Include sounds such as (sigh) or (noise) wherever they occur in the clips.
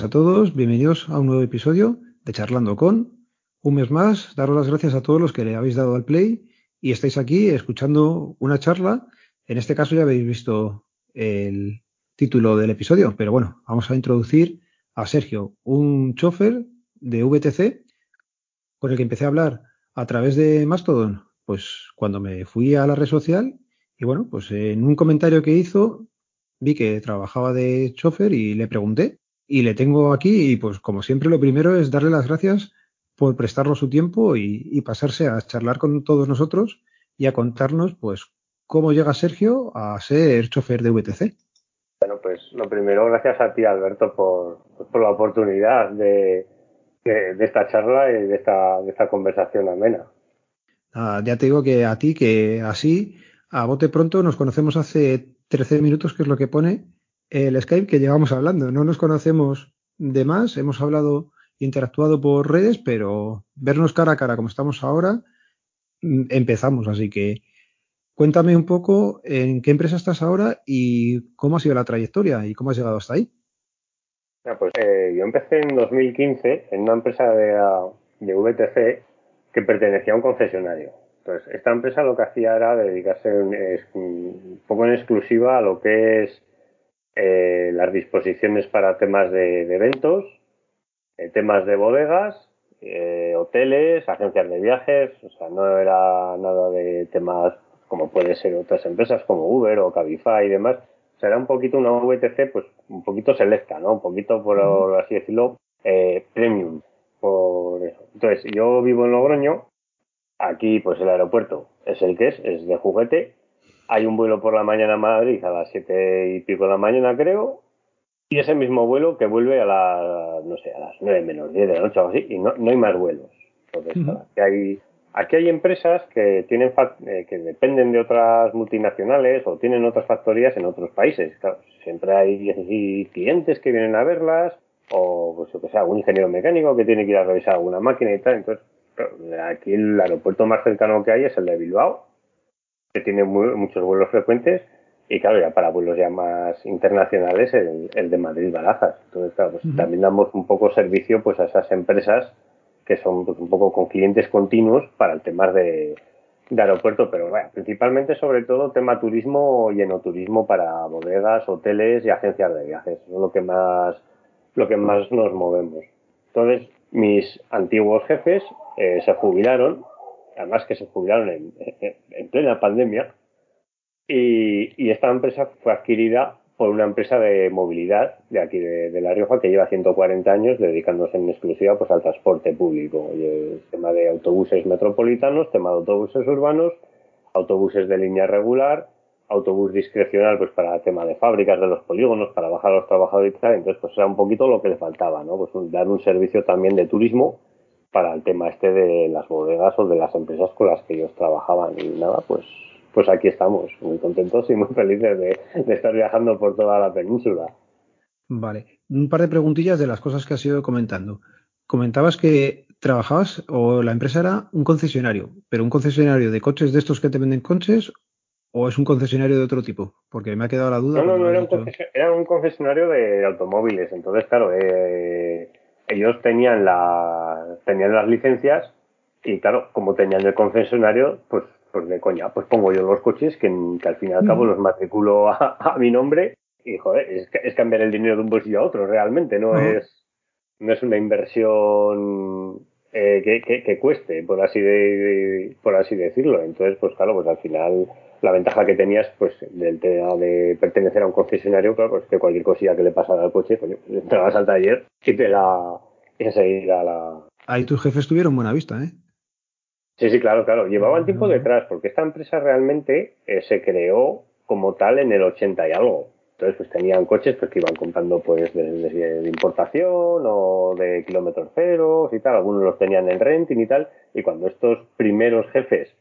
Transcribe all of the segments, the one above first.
A todos, bienvenidos a un nuevo episodio de Charlando con. Un mes más, daros las gracias a todos los que le habéis dado al play y estáis aquí escuchando una charla. En este caso ya habéis visto el título del episodio, pero bueno, vamos a introducir a Sergio, un chofer de VTC con el que empecé a hablar a través de Mastodon, pues cuando me fui a la red social y bueno, pues en un comentario que hizo vi que trabajaba de chofer y le pregunté y le tengo aquí y pues como siempre lo primero es darle las gracias por prestarnos su tiempo y, pasarse a charlar con todos nosotros y a contarnos pues cómo llega Sergio a ser chofer de VTC. Bueno, pues lo primero, gracias a ti Alberto por, por la oportunidad de, de, esta charla y de esta, de esta conversación amena. Ah, ya te digo que a ti, que así, a bote pronto, nos conocemos hace 13 minutos, que es lo que pone el Skype que llevamos hablando. No nos conocemos de más, hemos hablado, interactuado por redes, pero vernos cara a cara como estamos ahora, mm, empezamos. Así que cuéntame un poco en qué empresa estás ahora y cómo ha sido la trayectoria y cómo has llegado hasta ahí. pues eh, yo empecé en 2015 en una empresa de, de VTC que pertenecía a un concesionario. Entonces, esta empresa lo que hacía era dedicarse un poco en exclusiva a lo que es eh, las disposiciones para temas de, eventos, eh, temas de bodegas, eh, hoteles, agencias de viajes, o sea, no era nada de temas como puede ser otras empresas como Uber o Cabify y demás. O sea, era un poquito una VTC, pues un poquito selecta, ¿no? Un poquito, por así decirlo, premium. Por eso. Entonces, yo vivo en Logroño Aquí, pues el aeropuerto es el que es, es de juguete. Hay un vuelo por la mañana a Madrid a las siete y pico de la mañana, creo. Y ese mismo vuelo que vuelve a las, no sé, a las nueve menos diez de la noche o así, y no, no hay más vuelos. Entonces, aquí, hay, aquí hay empresas que, tienen, eh, que dependen de otras multinacionales o tienen otras factorías en otros países. Claro, siempre hay clientes que vienen a verlas, o pues, yo que sea, algún ingeniero mecánico que tiene que ir a revisar alguna máquina y tal. Entonces, Aquí el aeropuerto más cercano que hay es el de Bilbao, que tiene muchos vuelos frecuentes. Y claro, ya para vuelos ya más internacionales, el, de Madrid-Barajas. Entonces, claro, pues también damos un poco servicio pues a esas empresas que son pues, un poco con clientes continuos para el tema de, aeropuerto, pero bueno, principalmente sobre todo tema turismo y enoturismo para bodegas, hoteles y agencias de viajes. es lo que más, lo que más nos movemos. Entonces, mis antiguos jefes eh, se jubilaron, además que se jubilaron en, plena pandemia, y, esta empresa fue adquirida por una empresa de movilidad de aquí de, La Rioja que lleva 140 años dedicándose en exclusiva pues, al transporte público, el tema de autobuses metropolitanos, tema de autobuses urbanos, autobuses de línea regular, autobús discrecional pues para el tema de fábricas de los polígonos, para bajar a los trabajadores y tal, entonces pues era un poquito lo que le faltaba, ¿no? Pues dar un servicio también de turismo para el tema este de las bodegas o de las empresas con las que ellos trabajaban y nada, pues pues aquí estamos, muy contentos y muy felices de, estar viajando por toda la península. Vale, un par de preguntillas de las cosas que has ido comentando. Comentabas que trabajabas o la empresa era un concesionario, pero un concesionario de coches de estos que te venden coches ¿O es un concesionario de otro tipo? Porque me ha quedado la duda. No, no, no, era un, concesionario de automóviles. Entonces, claro, eh, ellos tenían, la, tenían las licencias y, claro, como tenían el concesionario, pues, pues de coña, pues pongo yo los coches que, al fin y al cabo los matriculo a, mi nombre y, joder, es, cambiar el dinero de un bolsillo a otro, realmente, no, es, no es una inversión eh, que, que, cueste, por así, de, por así decirlo. Entonces, pues claro, pues al final la ventaja que tenías pues del tema de pertenecer a un concesionario, claro, pues que cualquier cosilla que le pasara al coche, pues (laughs) te vas al taller y te la enseguida la. Ahí tus jefes tuvieron buena vista, ¿eh? Sí, sí, claro, claro. Llevaban tiempo detrás, porque esta empresa realmente eh, se creó como tal en el 80 y algo. Entonces, pues tenían coches pues, que iban comprando pues de, importación o de kilómetros ceros y tal. Algunos los tenían en renting y tal. Y cuando estos primeros jefes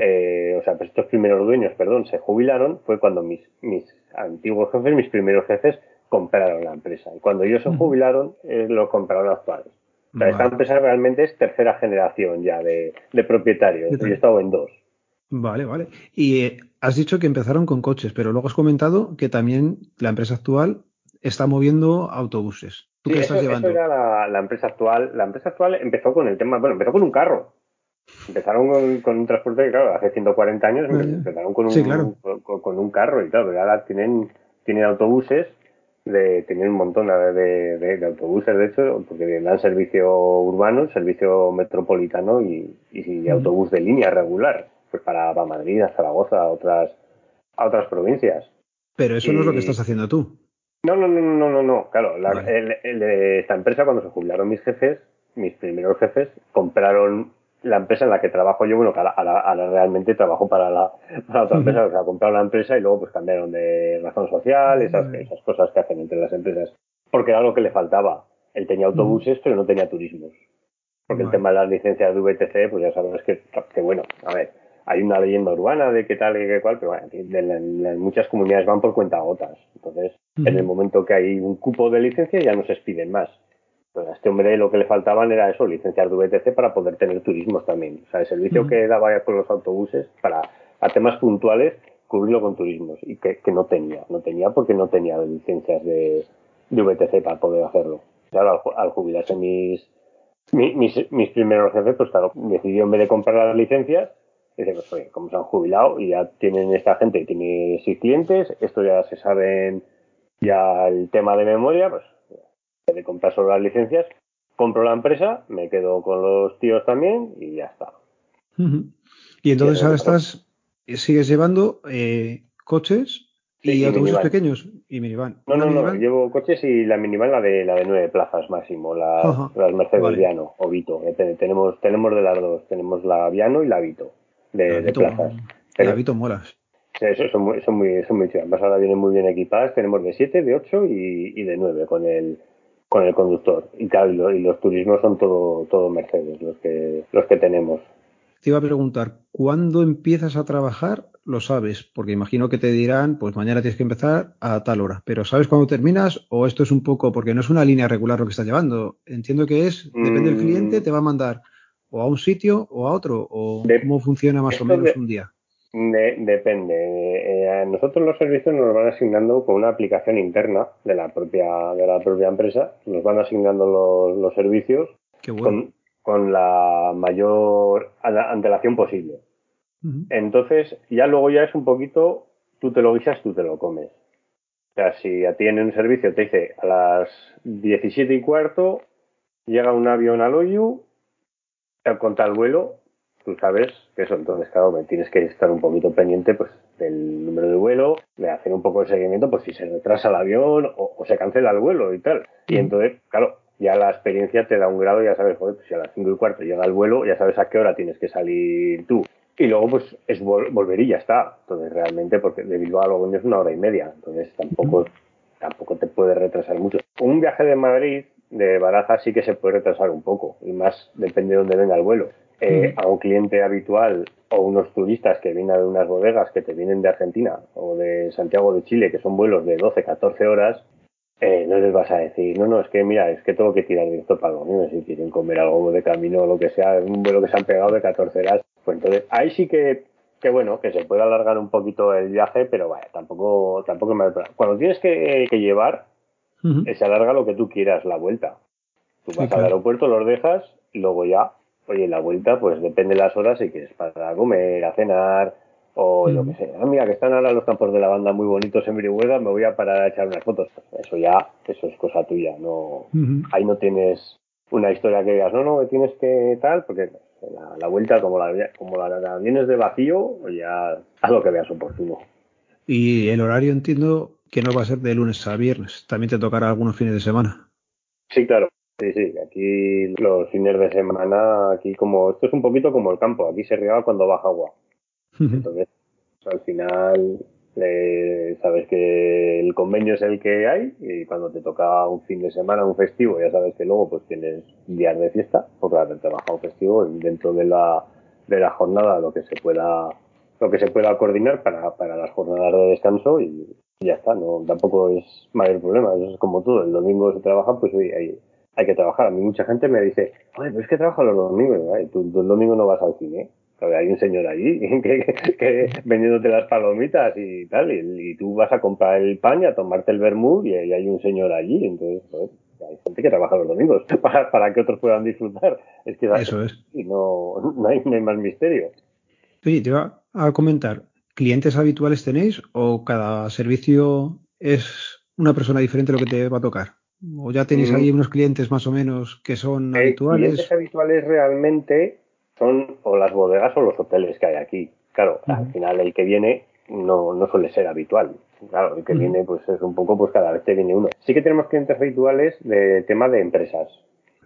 eh, o sea, pues estos primeros dueños, perdón, se jubilaron, fue cuando mis, mis antiguos jefes, mis primeros jefes, compraron la empresa. Y cuando ellos se jubilaron, eh, lo compraron actuales. O sea, esta empresa realmente es tercera generación ya de, propietarios. Yo he estado en dos. Vale, vale. Y eh, has dicho que empezaron con coches, pero luego has comentado que también la empresa actual está moviendo autobuses. ¿Tú qué eso, estás llevando? eso era la, la empresa actual. La empresa actual empezó con el tema, bueno, empezó con un carro. Empezaron con, con un transporte que, claro, hace 140 años empezaron con un, Sí, claro. con, con un carro y claro, pero ahora tienen, tienen autobuses, de, tienen un montón de, de- de autobuses, de hecho, porque dan servicio urbano, servicio metropolitano y, autobús de línea regular, pues para, para Madrid, a Zaragoza, a otras, a otras provincias. Pero eso no es lo que estás haciendo tú. No, no, no, no, no, no. Claro, la- Vale. el- el- esta empresa, cuando se jubilaron mis jefes, mis primeros jefes, compraron la empresa en la que trabajo yo, bueno, que ahora, ahora- realmente trabajo para la, para otra empresa, o sea, compraron la empresa y luego pues cambiaron de razón social, esas, esas cosas que hacen entre las empresas, porque era lo que le faltaba. Él tenía autobuses, pero no tenía turismos. Porque el tema de las licencias de VTC, pues ya sabes que, que bueno, a ver, hay una leyenda urbana de qué tal y qué cual, pero bueno, la- muchas comunidades van por cuenta gotas. Entonces, en el momento que hay un cupo de licencia ya no se expiden más. Pues a este hombre lo que le faltaban era eso, licencias de VTC para poder tener turismos también. O sea, el servicio que daba ya con los autobuses para a temas puntuales cubrirlo con turismos y que, que no tenía, no tenía porque no tenía licencias de, de VTC para poder hacerlo. Claro, al, ju- al jubilarse mis, mi- mis, mis primeros jefes, pues claro, decidió en vez de comprar las licencias, dice, pues oye, como se han jubilado y ya tienen esta gente, tiene seis clientes, esto ya se saben ya el tema de memoria, pues de comprar solo las licencias, compro la empresa, me quedo con los tíos también y ya está. Y entonces ahora estás, eh, sigues llevando eh, coches y, Sí, y autobuses minivan. pequeños y minivan. No, ¿Una no, no, llevo coches y la minivan la de la de nueve plazas máximo, la- las Mercedes vale. Viano o Vito. Eh, te- tenemos, tenemos de las dos, tenemos la Viano y la Vito de, La de plazas. la Pero- Vito molas. Eso son muy, son muy, son muy chulas. Además, ahora vienen muy bien equipadas. Tenemos de 7, de 8 y, y de 9 con el, con el conductor. Y claro, y, lo- y los turismos son todo, todo Mercedes los que, los que tenemos. Te iba a preguntar, ¿cuándo empiezas a trabajar? Lo sabes, porque imagino que te dirán, pues mañana tienes que empezar a tal hora, pero ¿sabes cuándo terminas? O esto es un poco, porque no es una línea regular lo que estás llevando. Entiendo que es, depende del Mm. cliente, te va a mandar o a un sitio o a otro, o De- cómo funciona más o menos de- un día. De- depende. Eh, a nosotros los servicios nos van asignando con una aplicación interna de la propia, de la propia empresa. Nos van asignando los, los servicios bueno. con, con la mayor antelación posible. Entonces, ya luego ya es un poquito, tú te lo guisas, tú te lo comes. O sea, si a ti en un servicio te dice a las 17 y cuarto llega un avión al Oyu, te con tal vuelo, tú sabes que eso, entonces claro, tienes que estar un poquito pendiente pues del número de vuelo, de hacer un poco de seguimiento, pues si se retrasa el avión o, o se cancela el vuelo y tal. Y entonces, claro, ya la experiencia te da un grado, ya sabes, joder, pues si a las 5 y cuarto llega el vuelo, ya sabes a qué hora tienes que salir tú. Y luego, pues, es vol- volver y ya está. Entonces, realmente, porque de Bilbao a Logroño es una hora y media. Entonces, tampoco, tampoco te puede retrasar mucho. Un viaje de Madrid, de Baraja, sí que se puede retrasar un poco. Y más depende de dónde venga el vuelo. Eh, a un cliente habitual o unos turistas que vienen de unas bodegas que te vienen de Argentina o de Santiago de Chile, que son vuelos de 12, 14 horas, eh, no les vas a decir, no, no, es que mira, es que tengo que tirar directo para los niños si quieren comer algo de camino o lo que sea, un vuelo que se han pegado de 14 horas. Pues entonces, ahí sí que, que bueno, que se puede alargar un poquito el viaje, pero vaya, tampoco, tampoco me... Cuando tienes que, que llevar, eh, se alarga lo que tú quieras la vuelta. Tú Sí, vas claro. al aeropuerto, los dejas luego ya, oye, la vuelta, pues depende de las horas si quieres para comer, a cenar o lo que sea. Ah, mira, que están ahora los campos de lavanda muy bonitos en Brihuega, me voy a parar a echar unas fotos. Eso ya, eso es cosa tuya, no, ahí no tienes una historia que digas, no, no, tienes que tal, porque la, la vuelta, como la, como la, la vienes de vacío, ya haz lo que veas oportuno. Y el horario entiendo que no va a ser de lunes a viernes, también te tocará algunos fines de semana. Sí, claro. Sí, sí, aquí los fines de semana, aquí como, esto es un poquito como el campo, aquí se riega cuando baja agua. Entonces, pues, al final, eh, sabes que el convenio es el que hay y cuando te toca un fin de semana, un festivo, ya sabes que luego pues tienes días de fiesta, porque haberte bajado un festivo y dentro de la, de la jornada lo que se pueda lo que se pueda coordinar para, para las jornadas de descanso y, y ya está, no tampoco es mayor problema, eso es como todo, el domingo se trabaja, pues hoy hay, hay que trabajar. A mí mucha gente me dice, oye, pero es que trabajo los domingos, ¿no? tú, tú el domingo no vas al cine. Hay un señor allí (laughs) que, que vendiéndote las palomitas y tal, y, y tú vas a comprar el pan y a tomarte el vermut y, y hay un señor allí, entonces, hay gente que trabaja los domingos (laughs) para, que otros puedan disfrutar. Es que Eso es. Y no, no, hay, más misterio. Oye, te iba a comentar, ¿clientes habituales tenéis o cada servicio es una persona diferente lo que te va a tocar? ¿O ya tenéis ahí mm. unos clientes más o menos que son eh, habituales? Clientes habituales realmente son o las bodegas o los hoteles que hay aquí. Claro, al final el que viene no, no suele ser habitual. Claro, el que viene pues es un poco pues cada vez que viene uno. Sí que tenemos clientes habituales de tema de empresas.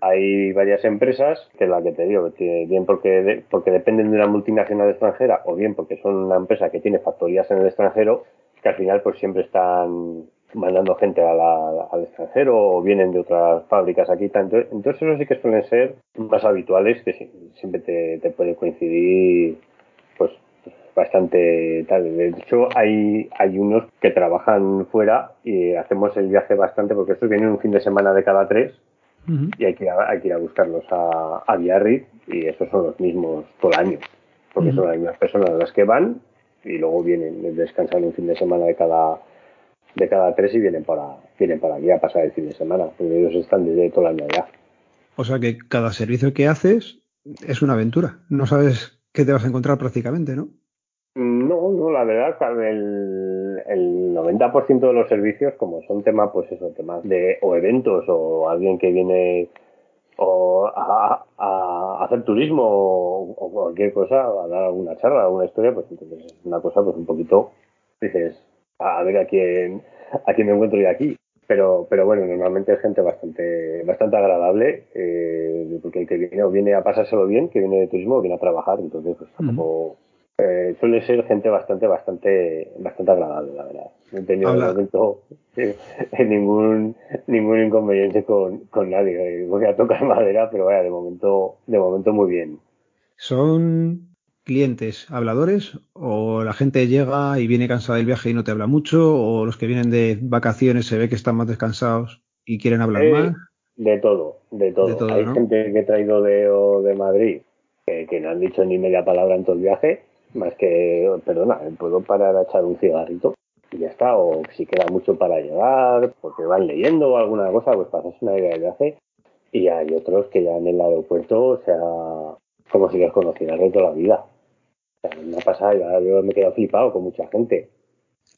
Hay varias empresas que la que te digo, bien porque, porque dependen de una multinacional extranjera o bien porque son una empresa que tiene factorías en el extranjero que al final pues siempre están mandando gente al extranjero o vienen de otras fábricas aquí. Entonces, entonces eso sí que suelen ser más habituales que siempre te, te puede coincidir pues bastante tal. De hecho, hay, hay unos que trabajan fuera y hacemos el viaje bastante porque estos vienen un fin de semana de cada tres y hay que, ir a, hay que ir a buscarlos a, a Biarritz y esos son los mismos todo el año porque son las mismas personas las que van y luego vienen, descansan un fin de semana de cada de cada tres y vienen para, vienen para aquí a pasar el fin de semana, porque ellos están desde todo el año ya. O sea que cada servicio que haces es una aventura. No sabes qué te vas a encontrar prácticamente, ¿no? No, no, la verdad, el, el 90% de los servicios, como son temas, pues eso, temas de o eventos o alguien que viene o a, a hacer turismo o, cualquier cosa, a dar alguna charla, alguna historia, pues entonces es una cosa pues un poquito, dices, a ver a quién, a quién me encuentro yo aquí. Pero, pero bueno, normalmente es gente bastante, bastante agradable, eh, porque el que viene o viene a pasárselo bien, que viene de turismo o viene a trabajar, entonces pues tampoco, eh, suele ser gente bastante, bastante, bastante agradable, la verdad. No he tenido momento (laughs) eh, ningún, ningún inconveniente con, con nadie. Voy a tocar madera, pero vaya, de momento, de momento muy bien. Son clientes habladores o la gente llega y viene cansada del viaje y no te habla mucho o los que vienen de vacaciones se ve que están más descansados y quieren hablar eh, más? De todo, de todo. Hay gente que he traído de, de Madrid que, que, no han dicho ni media palabra en todo el viaje, más que, perdona, puedo parar a echar un cigarrito y ya está, o si queda mucho para llegar, porque van leyendo o alguna cosa, pues pasas una idea de viaje y hay otros que ya en el aeropuerto, o sea, como si les conocieras de toda la vida me ha pasado, yo me he quedado flipado con mucha gente.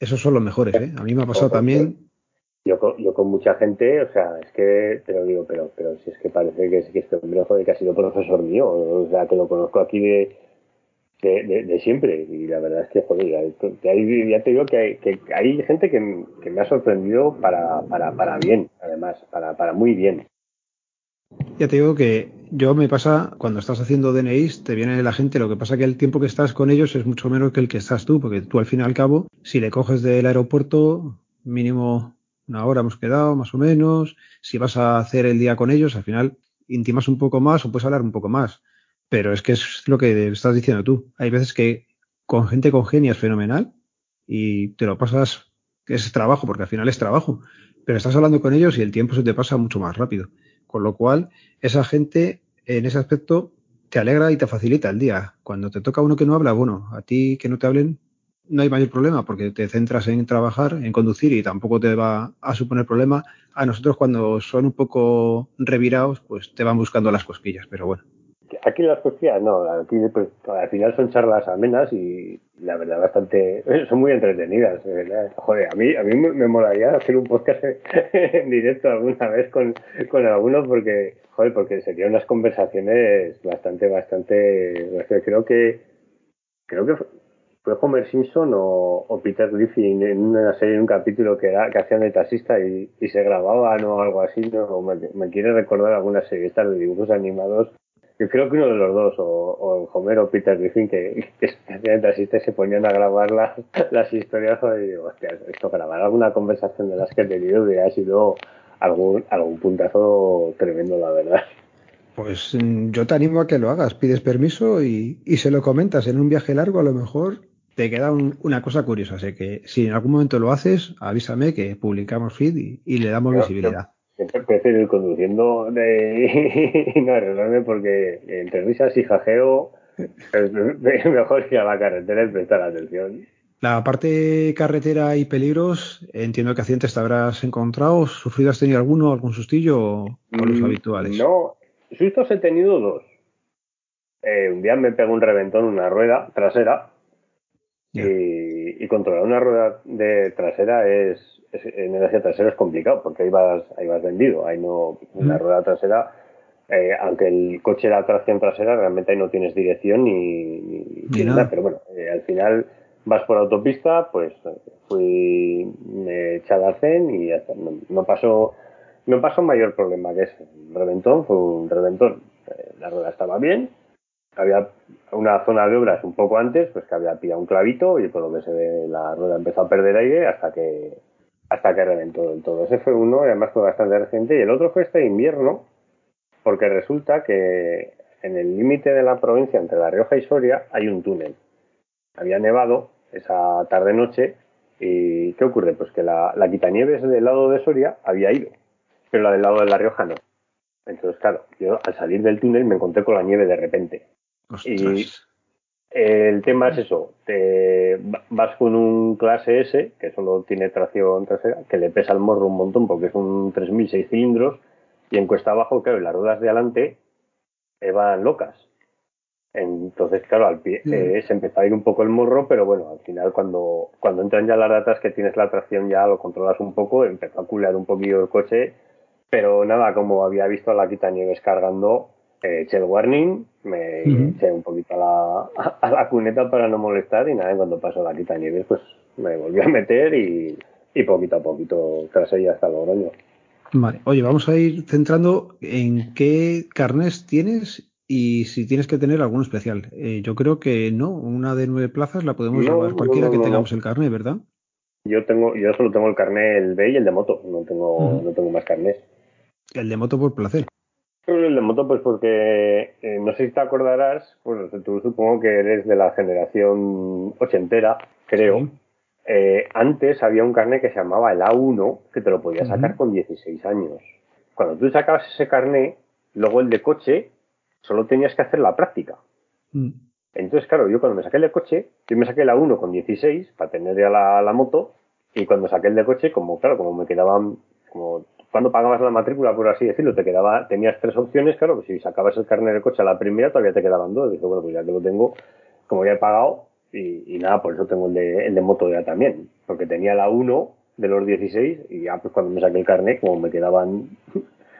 Esos son los mejores, ¿eh? A mí me ha pasado también. Yo con, yo con mucha gente, o sea, es que te lo digo, pero pero si es que parece que, que este hombre joder, que ha sido profesor mío, o sea, que lo conozco aquí de, de, siempre. Y la verdad es que, joder, ya te digo que hay, que hay gente que, me ha sorprendido para, para, para bien, además, para, para muy bien. Ya te digo que yo me pasa, cuando estás haciendo DNIs, te viene la gente, lo que pasa que el tiempo que estás con ellos es mucho menos que el que estás tú, porque tú al fin y al cabo, si le coges del aeropuerto, mínimo una hora hemos quedado, más o menos, si vas a hacer el día con ellos, al final intimas un poco más o puedes hablar un poco más. Pero es que es lo que estás diciendo tú. Hay veces que con gente congenias fenomenal y te lo pasas, es trabajo, porque al final es trabajo, pero estás hablando con ellos y el tiempo se te pasa mucho más rápido. Con lo cual, esa gente en ese aspecto te alegra y te facilita el día. Cuando te toca uno que no habla, bueno, a ti que no te hablen, no hay mayor problema porque te centras en trabajar, en conducir y tampoco te va a suponer problema. A nosotros cuando son un poco revirados, pues te van buscando las cosquillas, pero bueno. Aquí las cosquillas no, aquí pues, al final son charlas amenas y la verdad bastante, son muy entretenidas. Joder, a mí, a mí me, molaría hacer un podcast (laughs) en directo alguna vez con, con alguno porque, joder, porque serían unas conversaciones bastante, bastante, creo que, creo que fue Homer Simpson o, Peter Griffin en una serie, en un capítulo que, era, que hacían de taxista y, se grababan o algo así, no, me, me quiere recordar alguna serie estas de dibujos animados yo creo que uno de los dos, o, o Homer o Peter Griffin, que, que se ponían a grabar las historias y digo, hostia, esto grabar alguna conversación de las que he tenido hubiera sido algún, algún puntazo tremendo, la verdad. Pues mm, yo te animo a que lo hagas, pides permiso y, y se lo comentas. En un viaje largo a lo mejor te queda una cosa curiosa, así que si en algún momento lo haces, avísame que publicamos feed y, le damos visibilidad. Prefiero ir conduciendo de... (laughs) y no arreglarme porque entre risas y jajeo es (laughs) mejor ir a la carretera y prestar atención. La parte carretera y peligros, entiendo que accidentes te habrás encontrado. ¿Sufrido has tenido alguno, algún sustillo o, los mm, habituales? No, sustos he tenido dos. Eh, un día me pegó un reventón en una rueda trasera y, controlar una rueda de trasera es, en el eje trasero es complicado porque ahí vas, ahí vas vendido. Ahí no, una rueda trasera, eh, aunque el coche era tracción trasera, realmente ahí no tienes dirección ni, nada. Pero bueno, eh, al final vas por autopista, pues fui, me eché al y ya No, pasó, no pasó mayor problema que ese. Un reventón fue un reventón. Eh, la rueda estaba bien. Había una zona de obras un poco antes, pues que había pillado un clavito y por lo que se ve la rueda empezó a perder aire hasta que hasta que reventó del todo. Ese fue uno y además fue bastante reciente. Y el otro fue este invierno, porque resulta que en el límite de la provincia entre La Rioja y Soria hay un túnel. Había nevado esa tarde-noche. ¿Y qué ocurre? Pues que la, la quitanieves del lado de Soria había ido, pero la del lado de La Rioja no. Entonces, claro, yo al salir del túnel me encontré con la nieve de repente. Y el tema es eso, te vas con un clase S, que solo tiene tracción trasera, que le pesa el morro un montón porque es un 3006 cilindros, y en cuesta abajo, claro, las ruedas de adelante van locas. Entonces, claro, al pie eh, se empezó a ir un poco el morro, pero bueno, al final cuando, cuando entran ya las datas que tienes la tracción ya lo controlas un poco, empezó a culear un poquillo el coche, pero nada, como había visto a la quitanieves cargando, eh, eché el warning, me eché un poquito a la, a la, cuneta para no molestar y nada, cuando pasó la quitanieves, pues me volví a meter y, y poquito a poquito tras ella hasta Logroño. Vale, oye, vamos a ir centrando en qué carnes tienes y si tienes que tener alguno especial. Eh, yo creo que no, una de nueve plazas la podemos llevar cualquiera que tengamos el carnet, ¿verdad? Yo tengo, yo solo tengo el carnet el B y el de moto, no tengo, no tengo más carnets. El de moto por placer. El de moto, pues porque eh, no sé si te acordarás, pues tú supongo que eres de la generación ochentera, creo. Eh, antes había un carnet que se llamaba el A1 que te lo podías sacar con 16 años. Cuando tú sacabas ese carnet, luego el de coche solo tenías que hacer la práctica. Mm. Entonces, claro, yo cuando me saqué el de coche, yo me saqué la 1 con 16 para tener ya la, moto, y cuando saqué el de coche, como claro, como me quedaban, como cuando pagabas la matrícula, por así decirlo, te quedaba, tenías tres opciones, claro, pues si sacabas el carnet de coche a la primera, todavía te quedaban dos. Dije, bueno, pues ya que lo tengo, como ya he pagado, y, nada, por eso tengo el de, el de moto ya también, porque tenía la 1 de los 16 y ya pues cuando me saqué el carnet, como me quedaban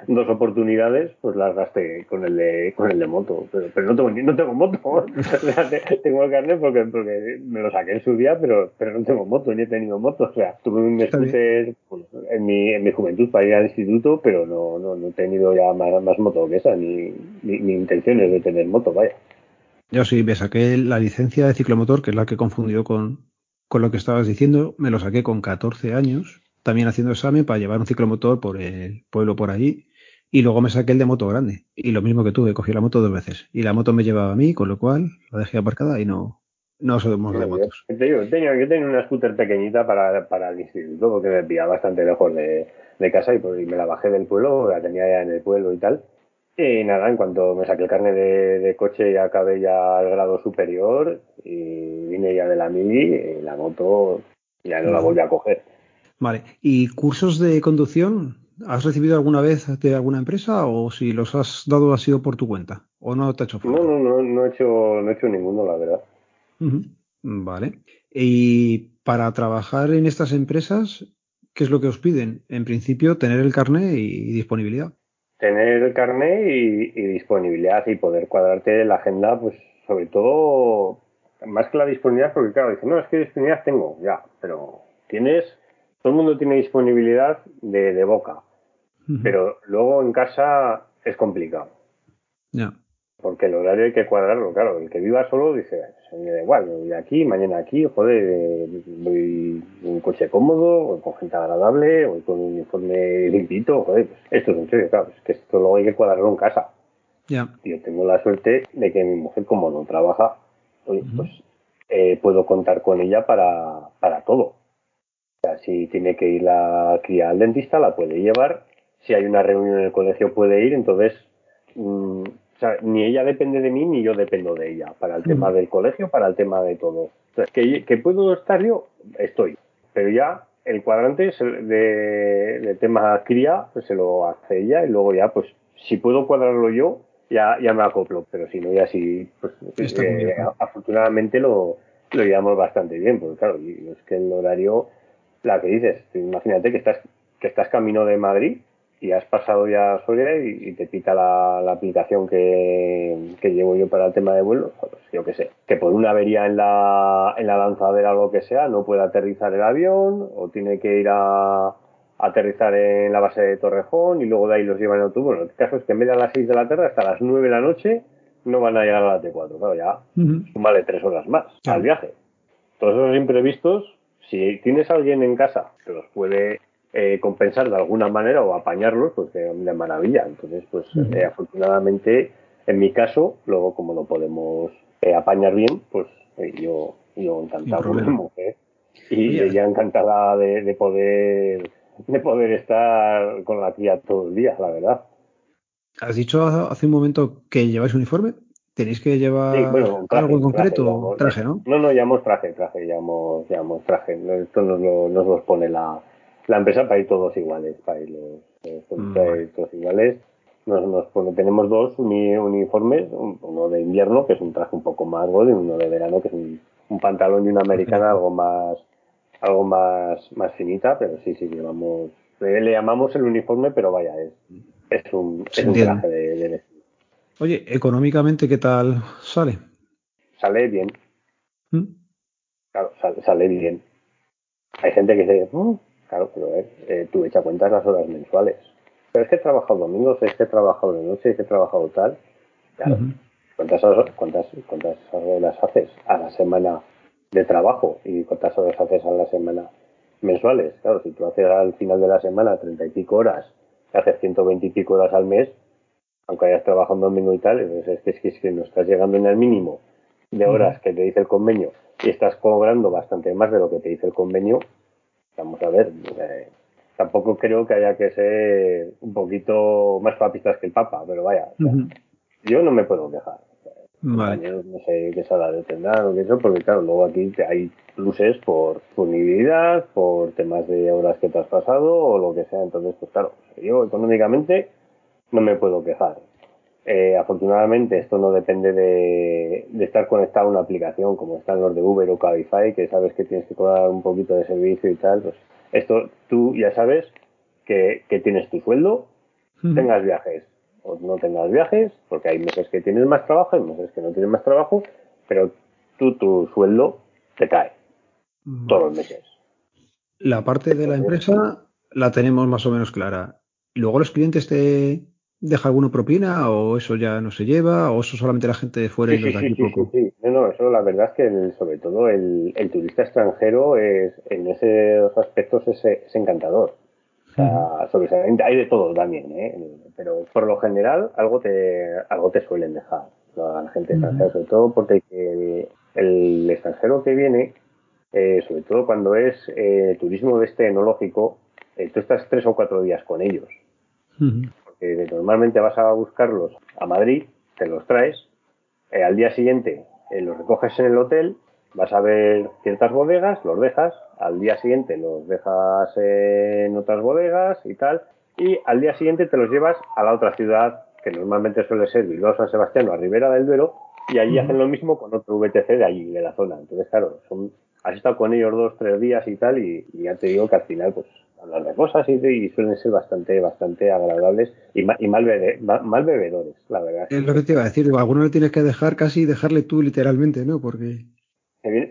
dos oportunidades, pues las gasté con el de, con el de moto. Pero, pero no, tengo, no tengo moto. (laughs) tengo el carnet porque, porque me lo saqué en su día, pero, pero no tengo moto, ni he tenido moto. O sea, tuve un scooter pues, en, mi, en mi juventud para ir al instituto, pero no, no, no he tenido ya más, más moto que esa, ni, ni, ni intenciones de tener moto, vaya. Yo sí, me saqué la licencia de ciclomotor, que es la que confundió con, con lo que estabas diciendo. Me lo saqué con 14 años, también haciendo examen para llevar un ciclomotor por el pueblo por allí. Y luego me saqué el de moto grande. Y lo mismo que tuve, cogí la moto dos veces. Y la moto me llevaba a mí, con lo cual la dejé aparcada y no, no somos de motos. Yo, tenía, yo tenía una scooter pequeñita para, para el instituto, porque me pillaba bastante lejos de, de casa y, pues, y, me la bajé del pueblo, la tenía ya en el pueblo y tal. Y nada, en cuanto me saqué el carnet de, de coche y acabé ya al grado superior y vine ya de la mili y la moto ya no la volví a coger. Vale, ¿y cursos de conducción? ¿Has recibido alguna vez de alguna empresa o si los has dado ha sido por tu cuenta? ¿O no te ha hecho falta? No, no, no, no he hecho, no he hecho ninguno, la verdad. Vale. Y para trabajar en estas empresas, ¿qué es lo que os piden? En principio, tener el carnet y disponibilidad tener el carnet y, disponibilidad y poder cuadrarte la agenda, pues sobre todo, más que la disponibilidad, porque claro, dicen, no, es que disponibilidad tengo, ya, pero tienes, todo el mundo tiene disponibilidad de, de boca, pero luego en casa es complicado. Ya porque el horario hay que cuadrarlo, claro, el que viva solo dice, me da igual, voy aquí, mañana aquí, joder, voy en un coche cómodo, con gente agradable, o con un uniforme limpito, joder, pues esto es un serio, claro, es que esto luego hay que cuadrarlo en casa. Ya. Yo tengo la suerte de que mi mujer, como no trabaja, pues eh, puedo contar con ella para, para todo. Si tiene que ir la cría al dentista, la puede llevar. Si hay una reunión en el colegio, puede ir. Entonces, mm, o sea, ni ella depende de mí ni yo dependo de ella, para el tema del colegio, para el tema de todo. Entonces, ¿que, puedo estar yo? Estoy. Pero ya el cuadrante de, de tema cría, pues se lo hace ella y luego ya, pues, si puedo cuadrarlo yo, ya, ya me acoplo. Pero si no, ya sí, pues, eh, afortunadamente lo, lo llevamos bastante bien, porque claro, es que el horario, la que dices, imagínate que estás, que estás camino de Madrid y has pasado ya Soria y, te pica la, aplicación que, llevo yo para el tema de vuelos, pues yo qué sé, que por una avería en la, en la lanzadera o lo que sea, no puede aterrizar el avión o tiene que ir a, aterrizar en la base de Torrejón y luego de ahí los llevan en autobús. Bueno, el caso es que en vez de a las 6 de la tarde hasta las 9 de la noche no van a llegar a la T4. Claro, ya vale tres horas más al viaje. Todos esos imprevistos, si tienes a alguien en casa que los puede eh, compensar de alguna manera o apañarlos, pues de, maravilla. Entonces, pues eh, afortunadamente, en mi caso, luego como lo podemos eh, apañar bien, pues yo, yo encantado con mi mujer y ella encantada de, de, poder de poder estar con la tía todo el día, la verdad. Has dicho hace un momento que lleváis uniforme. ¿Tenéis que llevar algo en concreto? Traje, ¿no? No, no, llevamos traje, traje, llevamos, traje. Esto nos lo, nos los pone la, la empresa para ir todos iguales, para ir los, mm, todos iguales. Nos, nos pone, tenemos dos uniformes, uno de invierno, que es un traje un poco más gordo, y uno de verano, que es un, pantalón y una americana algo más algo más, más finita, pero sí, sí, llevamos, le llamamos el uniforme, pero vaya, es, es un, traje de, Oye, económicamente, ¿qué tal sale? Sale bien. ¿Mm? Claro, sale, bien. Hay gente que dice, oh", claro, pero eh, tú echa cuentas las horas mensuales. Pero es que he trabajado domingos, es que he trabajado de noche, es que he trabajado tal. Claro, ¿cuántas, cuántas, ¿cuántas horas haces a la semana de trabajo y cuántas horas haces a la semana mensuales? Claro, si tú haces al final de la semana treinta y pico horas, haces ciento veinte y pico horas al mes, aunque hayas trabajado un domingo y tal, es que, es que, no estás llegando en el mínimo de horas que te dice el convenio y estás cobrando bastante más de lo que te dice el convenio, vamos a ver, eh, tampoco creo que haya que ser un poquito más papistas que el Papa, pero vaya, yo no me puedo quejar. Vale. no sé qué salario tendrán o qué eso, porque claro, luego aquí hay pluses por disponibilidad, por temas de horas que te has pasado o lo que sea. Entonces, pues claro, yo económicamente no me puedo quejar. Eh, afortunadamente esto no depende de, estar conectado a una aplicación como están los de Uber o Cabify, que sabes que tienes que cobrar un poquito de servicio y tal. Pues esto tú ya sabes que, tienes tu sueldo, tengas viajes o no tengas viajes, porque hay meses que tienes más trabajo, hay meses que no tienes más trabajo, pero tú tu sueldo te cae todos los meses. La parte de la empresa la tenemos más o menos clara. ¿Y luego los clientes te, deja alguna propina o eso ya no se lleva o eso solamente la gente de fuera y los de aquí poco? Sí, No, no, eso la verdad es que sobre todo el, turista extranjero es en esos aspectos es, encantador. O sea, hay de todo también, ¿eh? pero por lo general algo te algo te suelen dejar la gente extranjera, sobre todo porque el, extranjero que viene, eh, sobre todo cuando es eh, turismo de este enológico, eh, tú estás tres o cuatro días con ellos normalmente vas a buscarlos a Madrid, te los traes, eh, al día siguiente eh, los recoges en el hotel, vas a ver ciertas bodegas, los dejas, al día siguiente los dejas en otras bodegas y tal, y al día siguiente te los llevas a la otra ciudad, que normalmente suele ser Bilbao, San Sebastián o a Ribera del Duero, y allí hacen lo mismo con otro VTC de allí, de la zona. Entonces, claro, son, has estado con ellos dos, tres días y tal, y, y ya te digo que al final, pues hablar de cosas y, suelen ser bastante bastante agradables y, mal, mal, bebedores, la verdad. Es lo que te iba a decir, a alguno le tienes que dejar casi dejarle tú literalmente, ¿no? Porque...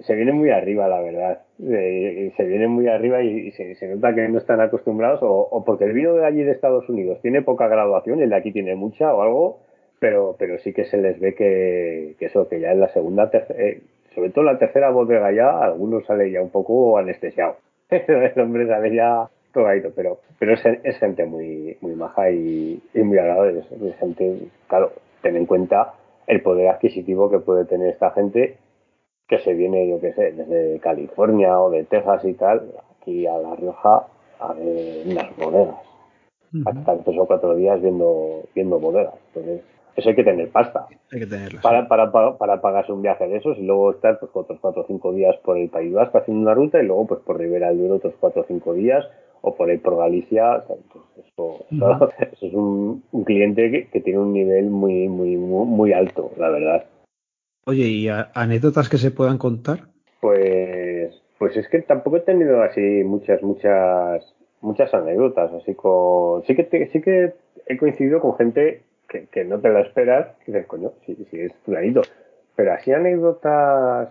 Se viene, muy arriba, la verdad. se viene muy arriba y, se, nota que no están acostumbrados o, porque el vino de allí de Estados Unidos tiene poca graduación y el de aquí tiene mucha o algo, pero, pero sí que se les ve que, eso, que ya en la segunda, eh, sobre todo la tercera bodega ya, algunos sale ya un poco anestesiado. (laughs) el hombre sale ya pero, pero es, gente muy, muy maja y, muy agradable. Es, gente, claro, ten en cuenta el poder adquisitivo que puede tener esta gente que se viene, yo qué sé, desde California o de Texas y tal, aquí a La Rioja a ver unas bodegas. A estar tres o cuatro días viendo, viendo bodegas. Entonces, eso hay que tener pasta. Hay que tenerla. Para, para, para, pagarse un viaje de esos y luego estar pues otros cuatro o cinco días por el País Vasco haciendo una ruta y luego pues por Ribera del Duero otros cuatro o cinco días o por ahí por Galicia. eso, es un, cliente que, tiene un nivel muy, muy, muy, alto, la verdad. Oye, ¿y anécdotas que se puedan contar? Pues, pues es que tampoco he tenido así muchas, muchas, muchas anécdotas, así con, sí que, sí que he coincidido con gente que, que no te la esperas y dices, coño, si, si es fulanito. Pero así anécdotas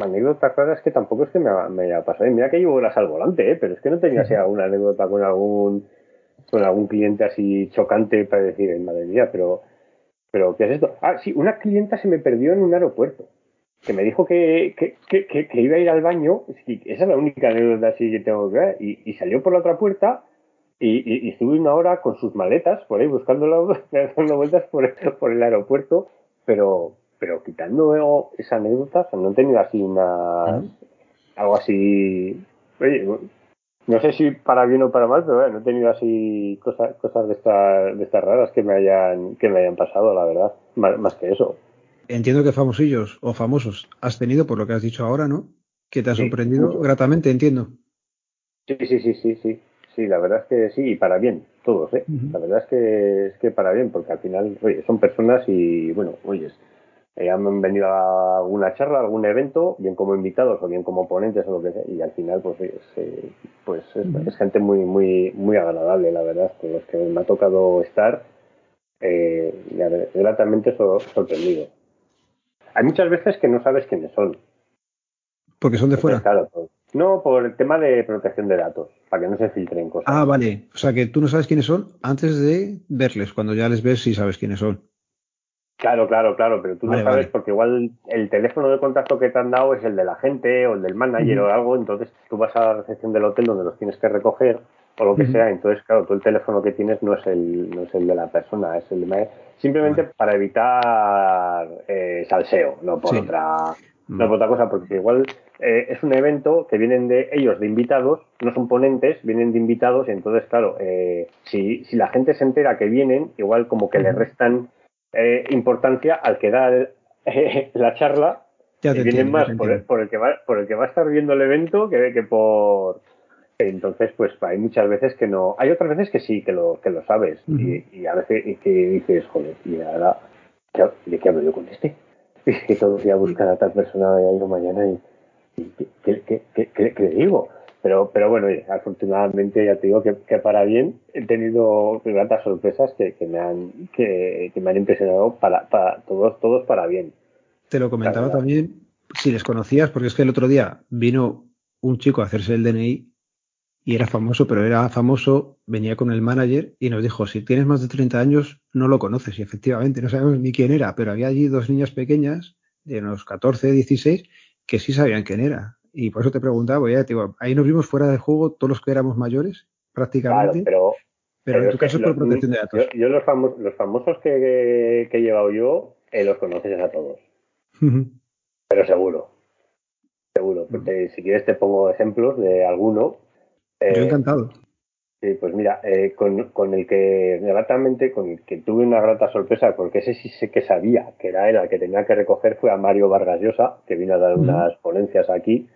anécdotas raras que tampoco es que me, me haya pasado. mira que llevo horas al volante, ¿eh? pero es que no tenía así alguna anécdota con algún con algún cliente así chocante para decir, madre mía, pero, pero ¿qué es esto? Ah, sí, una clienta se me perdió en un aeropuerto, que me dijo que, que, que, que iba a ir al baño, esa es la única anécdota así que tengo que ver, y, y salió por la otra puerta y, y, estuve una hora con sus maletas por ahí buscando (laughs) dando vueltas por, por el aeropuerto, pero, pero quitando esa anécdota, no he tenido así una. algo así. Oye, no sé si para bien o para mal, pero no he tenido así cosas, cosas de, estas de estas raras que me hayan, que me hayan pasado, la verdad, más, que eso. Entiendo que famosillos o famosos has tenido por lo que has dicho ahora, ¿no? Que te ha sorprendido gratamente, entiendo. Sí, sí, sí, sí, sí. Sí, la verdad es que sí, y para bien, todos, ¿eh? La verdad es que, es que para bien, porque al final, oye, son personas y, bueno, oyes, eh, han venido a alguna charla, a algún evento, bien como invitados o bien como ponentes o lo que sea, y al final pues, es, eh, pues es, gente muy, muy, muy agradable, la verdad, con los que me ha tocado estar, eh, gratamente sorprendido. Hay muchas veces que no sabes quiénes son. Porque son de fuera. Pues, no, por el tema de protección de datos, para que no se filtren cosas. Ah, vale. O sea que tú no sabes quiénes son antes de verles. Cuando ya les ves, sí sabes quiénes son. Claro, claro, claro, pero tú no sabes porque igual el teléfono de contacto que te han dado es el de la gente o el del manager o algo, entonces tú vas a la recepción del hotel donde los tienes que recoger o lo que sea, entonces claro, tú el teléfono que tienes no es el, no es el de la persona, es el de simplemente para evitar eh, salseo, no por otra no por otra cosa, porque igual eh, es un evento que vienen de ellos de invitados, no son ponentes, vienen de invitados, y entonces, claro, eh, si, si la gente se entera que vienen, igual como que le restan eh, importancia al que da eh, (laughs) la charla ya vienen más por el, por el, que va por el que va a estar viendo el evento que, que por entonces pues hay muchas veces que no hay otras veces que sí que lo que lo sabes y, a veces y que dices joder y ahora ¿de qué hablo yo con este? (laughs) y que todo día buscar a tal persona de ahí mañana y, y ¿qué, qué, qué, qué, digo? Pero, pero bueno, afortunadamente ya te digo que, para bien. He tenido gratas sorpresas que, me han que, me han impresionado para, para todos todos para bien. Te lo comentaba también si les conocías porque es que el otro día vino un chico a hacerse el DNI y era famoso, pero era famoso, venía con el manager y nos dijo, si tienes más de 30 años no lo conoces y efectivamente no sabemos ni quién era, pero había allí dos niñas pequeñas de unos 14, 16 que sí sabían quién era y por eso te preguntaba, ya, digo, ahí nos vimos fuera de juego todos los que éramos mayores, prácticamente. pero, pero, en tu caso es por protección de datos. Yo, los, famosos, los famosos que, he llevado yo, eh, los conoces a todos. pero seguro. Seguro. Porque si quieres te pongo ejemplos de alguno. yo eh, encantado. Sí, pues mira, eh, con, con, el que gratamente, con el que tuve una grata sorpresa, porque ese sí sé que sabía que era él el que tenía que recoger, fue a Mario Vargas Llosa, que vino a dar unas ponencias aquí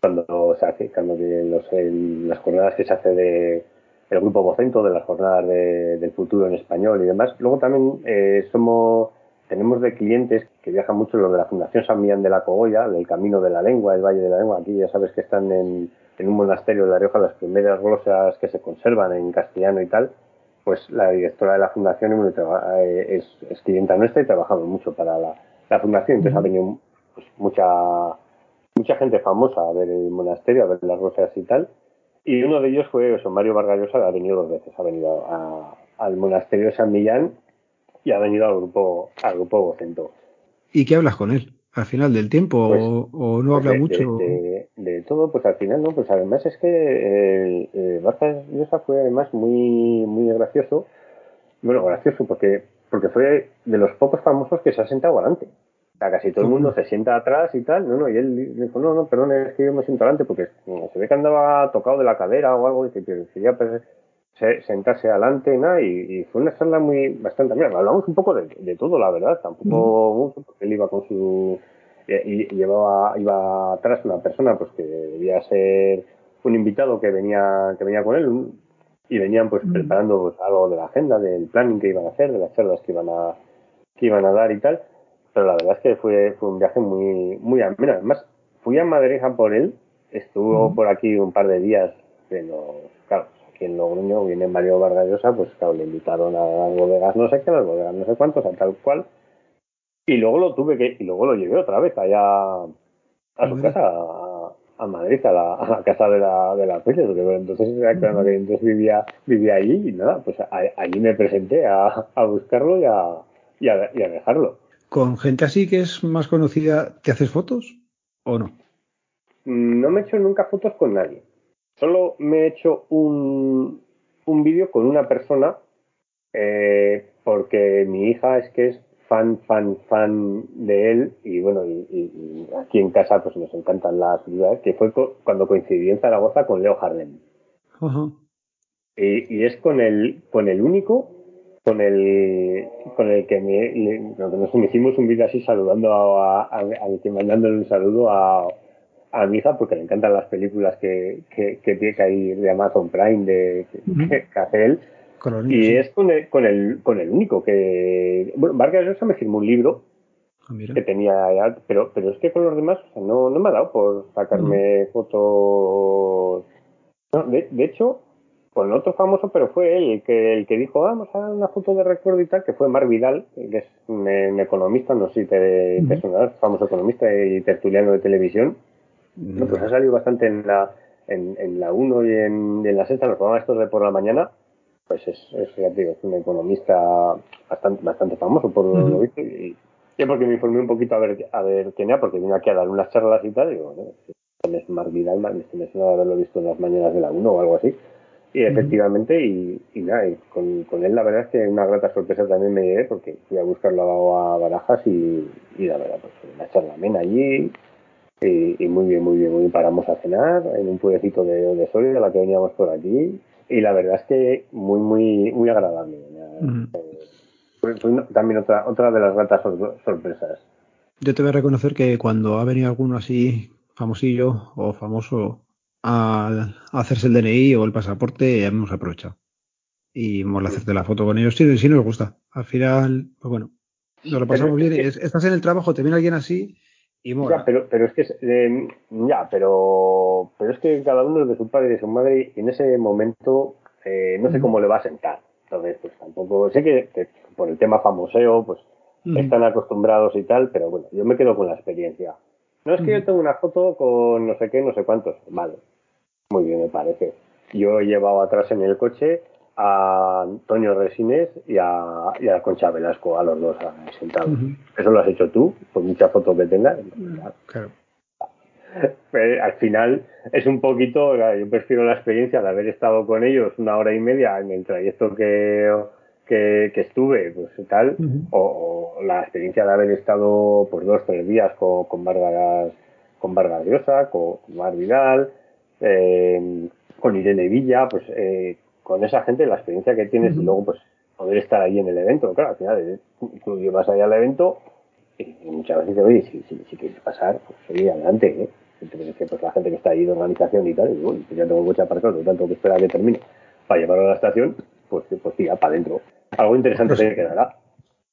cuando se hace, cuando los, las jornadas que se hace de el grupo Vocento, de las jornadas del futuro en español y demás. Luego también eh, somos tenemos de clientes que viajan mucho los de la Fundación San Millán de la Cogolla, del Camino de la Lengua, el Valle de la Lengua. Aquí ya sabes que están en, en un monasterio de La Rioja las primeras glosas que se conservan en castellano y tal. Pues la directora de la fundación eh, es, es clienta nuestra y trabajamos mucho para la, la fundación. Entonces ha venido pues, mucha mucha gente famosa a ver el monasterio, a ver las rosas y tal. Y uno de ellos fue eso, Mario Vargallosa, ha venido dos veces, ha venido al monasterio de San Millán y ha venido al grupo, al grupo Vocento. ¿Y qué hablas con él? ¿Al final del tiempo pues, o, no pues habla mucho? De, todo, pues al final no, pues además es que eh, eh Vargallosa fue además muy, muy gracioso. Bueno, gracioso porque, porque fue de los pocos famosos que se ha sentado adelante casi todo el mundo se sienta atrás y tal, no, no, y él dijo, no, no, perdón, es que yo me siento adelante porque se ve que andaba tocado de la cadera o algo y que quería sentarse adelante nada, y, fue una charla muy bastante mira, hablamos un poco de, todo la verdad. Tampoco mucho porque él iba con su y, llevaba iba atrás una persona pues que debía ser un invitado que venía que venía con él y venían pues preparando pues, algo de la agenda del planning que iban a hacer de las charlas que iban a que iban a dar y tal pero la verdad es que fue fue un viaje muy muy ameno además fui a Madrid a por él estuvo por aquí un par de días pero claro aquí en Logroño viene Mario Vargas Llosa, pues claro, le invitaron a las bodegas no sé qué, las bodegas no sé cuántos, a tal cual. Y luego lo tuve que, y luego lo llevé otra vez allá a su casa, a, Madrid, a la, a la, casa de la, de la Pérez, porque entonces, entonces vivía, vivía allí y nada, pues allí me presenté a, a buscarlo y a, y a, y a dejarlo. ¿Con gente así que es más conocida, te haces fotos o no? No me he hecho nunca fotos con nadie. Solo me he hecho un, un vídeo con una persona eh, porque mi hija es que es fan, fan, fan de él y bueno, y, aquí en casa pues nos encantan las ciudades, que fue cuando coincidí en Zaragoza con Leo Harlem. y, y, es con el, con el único con el con el que me, nos hicimos un vídeo así saludando a, a, a, mandándole un saludo a, a mi hija porque le encantan las películas que, que, que tiene que hay de Amazon Prime de que, hace él. y es con el, con el, con el único que bueno Vargas Llosa me firmó un libro ah, que tenía pero pero es que con los demás no, no me ha dado por sacarme fotos. De, de, hecho con otro famoso pero fue él el que el que dijo vamos a dar una foto de recuerdo y tal que fue Mar Vidal que es un, economista no sé si te, te famoso economista y tertuliano de televisión. No, pues ha salido bastante en la en, en la 1 y en, en la sexta, los programas estos de por la mañana, pues es, es, ya digo, es un economista bastante, bastante famoso por lo visto y, porque me informé un poquito a ver, a ver quién era, porque vine aquí a dar unas charlas y tal, y digo, bueno, es Mark Vidal, me suena haberlo visto en las mañanas de la 1 o algo así. Y efectivamente, y, y nada, y con, con, él la verdad es que una grata sorpresa también me llevé, porque fui a buscarlo a Barajas y, y la verdad, pues una charla amena allí, y, muy bien, muy bien, muy bien. Paramos a cenar en un pueblecito de, de Soria, la que veníamos por aquí. Y la verdad es que muy, muy, muy agradable. Eh, fue, también otra, otra de las ratas sorpresas. Yo te voy a reconocer que cuando ha venido alguno así famosillo o famoso a, hacerse el DNI o el pasaporte, hemos aprovechado. Y mola hacerte la foto con ellos. Sí, sí nos gusta. Al final, pues bueno, nos lo pasamos bien. Estás en el trabajo, te viene alguien así ya, pero, pero es que eh, ya, pero, pero es que cada uno es de su padre y de su madre y en ese momento eh, no sé cómo le va a sentar. Entonces, pues tampoco, sé que, por el tema famoseo, pues están acostumbrados y tal, pero bueno, yo me quedo con la experiencia. No es que yo tengo una foto con no sé qué, no sé cuántos. Vale, muy bien me parece. Yo he llevado atrás en el coche a Antonio Resines y a, y a Concha Velasco, a los dos sentados. Eso lo has hecho tú, por mucha foto que tengas. Claro. al final es un poquito, yo prefiero la experiencia de haber estado con ellos una hora y media en el trayecto que, que, estuve, pues tal, o, la experiencia de haber estado pues dos, tres días con, con Vargas, con Vargas Llosa, con, Mar Vidal, eh, con Irene Villa, pues eh, con esa gente, la experiencia que tienes y luego pues poder estar ahí en el evento. Claro, al final tú llevas ahí al evento y muchas veces te oye, si, si, si, quieres pasar, pues oye, adelante, ¿eh? que pues la gente que está ahí de organización y tal, y bueno, pues ya tengo coche aparcado, no tanto que esperar a que termine para llevarlo a la estación, pues, pues tira para adentro. Algo interesante se quedará.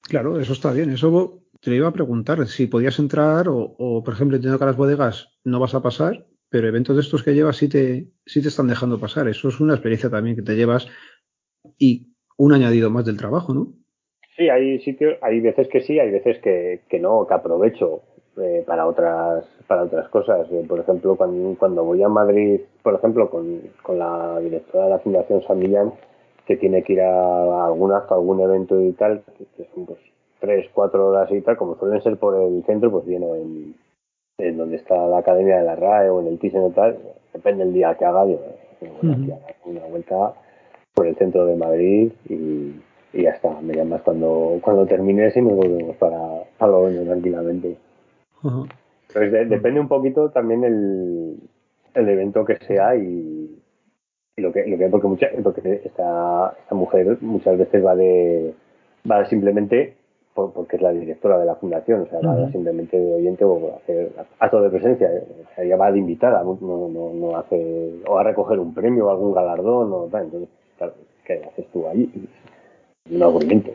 Claro, eso está bien. Eso te lo iba a preguntar, si podías entrar o, o por ejemplo, entiendo que a las bodegas no vas a pasar, pero eventos de estos que llevas sí te, sí te están dejando pasar. Eso es una experiencia también que te llevas y un añadido más del trabajo, ¿no? Sí, hay sitios, hay veces que sí, hay veces que, que no, que aprovecho eh, para otras para otras cosas. Eh, por ejemplo, cuando, cuando, voy a Madrid, por ejemplo, con, con la directora de la Fundación San Millán, que tiene que ir a algún algún evento y tal, que son pues tres, cuatro horas y tal, como suelen ser por el centro, pues viene en, en donde está la Academia de la RAE o en el Thyssen o tal, depende del día que haga, yo una vuelta por el centro de Madrid y, y ya está, me llamas cuando, cuando termines y nos volvemos para, para lo bueno tranquilamente. depende un poquito también el, el evento que sea y, lo que, lo que porque, mucha, porque esta, esta mujer muchas veces va de va simplemente porque es la directora de la fundación, o sea, va simplemente de oyente o hacer acto de presencia, ¿eh? o sea, ella va de invitada, no, no, no, hace, o a recoger un premio o algún galardón, o tal, entonces, claro, ¿qué haces tú ahí? Un aburrimiento.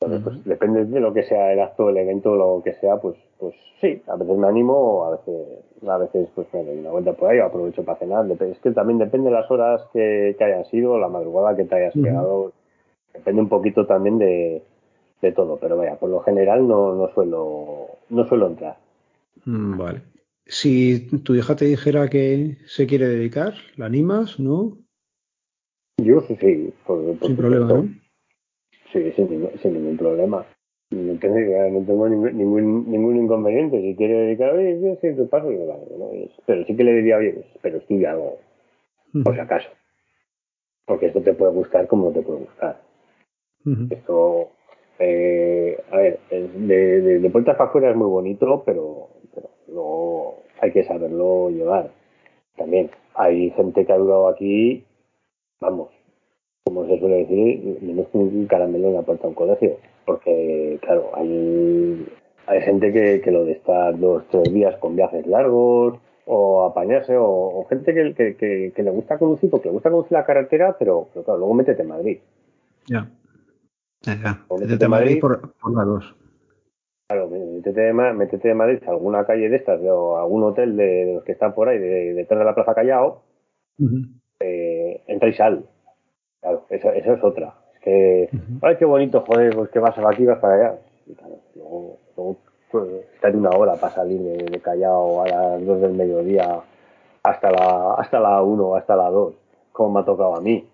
Entonces, pues depende de lo que sea el acto, el evento, lo que sea, pues, pues sí, a veces me animo, a veces, a veces pues me doy una vuelta por ahí, o aprovecho para cenar, es que también depende de las horas que, que hayan sido, la madrugada que te hayas quedado, depende un poquito también de, de todo, pero vaya, por lo general no, no suelo, no suelo entrar. Mm, vale. Si tu hija te dijera que se quiere dedicar, ¿la animas, no? Yo sí, sí. sin problema, ¿no? Sí, sin, ningún problema. No tengo, ningún, ningún, inconveniente. Si quiere dedicar, oye, yo siempre paso y ¿no? Pero sí que le diría, oye, pues, pero estudia algo, por si acaso. Porque esto te puede gustar como no te puede gustar. Esto, eh, a ver, de, de, puertas para afuera es muy bonito, pero, pero luego hay que saberlo llevar. También hay gente que ha durado aquí, vamos, como se suele decir, menos que un caramelo en la puerta de un colegio. Porque, claro, hay, hay gente que, que lo de estar dos, tres días con viajes largos, o apañarse, o, gente que, que, que, le gusta conducir, porque le gusta conducir la carretera, pero, pero claro, luego métete en Madrid. Ya. Métete Madrid, por, la 2. Claro, métete de, métete de Madrid a alguna calle de estas o algún hotel de, los que están por ahí, detrás de, la Plaza Callao, eh, entra y sal. Claro, esa, es otra. Es que, ay, qué bonito, joder, pues que vas aquí, vas para allá. Y claro, luego, luego pues, estar una hora para salir de, Callao a las 2 del mediodía hasta la hasta la 1, hasta la 2, como me ha tocado a mí.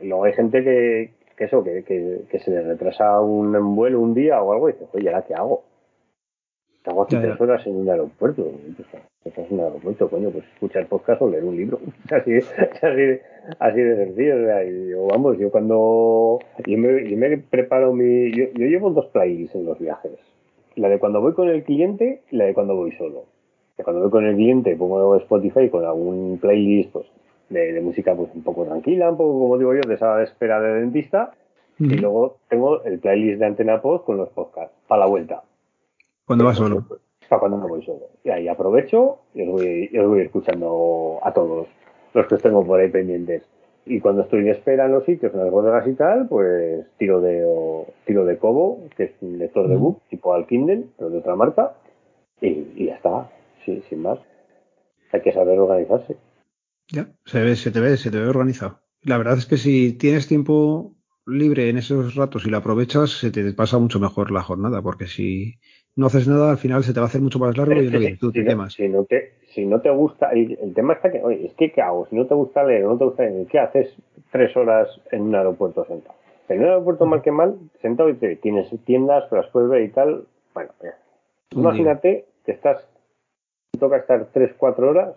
Y luego hay gente que, que eso, que, que, se le retrasa un vuelo un día o algo y dices, oye, ¿ahora qué hago? Estamos aquí tres horas en un aeropuerto. Estás en un aeropuerto, coño, pues escuchar podcast o leer un libro. (laughs) así, así, así de sencillo. vamos, yo cuando. Yo me, yo me preparo mi. Yo, yo, llevo dos playlists en los viajes: la de cuando voy con el cliente y la de cuando voy solo. cuando voy con el cliente pongo Spotify con algún playlist, pues de, música pues un poco tranquila, un poco como digo yo, de esa espera de dentista. Y luego tengo el playlist de Antena Post con los podcasts, para la vuelta. ¿Cuándo vas solo? Para cuando me voy solo. Y ahí aprovecho y os voy, os voy escuchando a todos los que os tengo por ahí pendientes. Y cuando estoy en espera en los sitios, en las bodegas y tal, pues tiro de tiro de Kobo, que es un lector de book, tipo al Kindle, pero de otra marca, y, ya está, sí, sin más. Hay que saber organizarse. Ya, se, ve, se te ve, se te ve organizado. La verdad es que si tienes tiempo libre en esos ratos y lo aprovechas, se te pasa mucho mejor la jornada, porque si no haces nada, al final se te va a hacer mucho más largo y es lo que tú si no, Si no, te, si no te gusta, el, tema está que, oye, es que ¿qué hago? Si no te gusta leer, no te gusta leer, ¿qué haces tres horas en un aeropuerto sentado? En un aeropuerto mal que mal, sentado y te, tienes tiendas, que las puedes ver y tal, bueno. Imagínate que estás, te toca estar tres, cuatro horas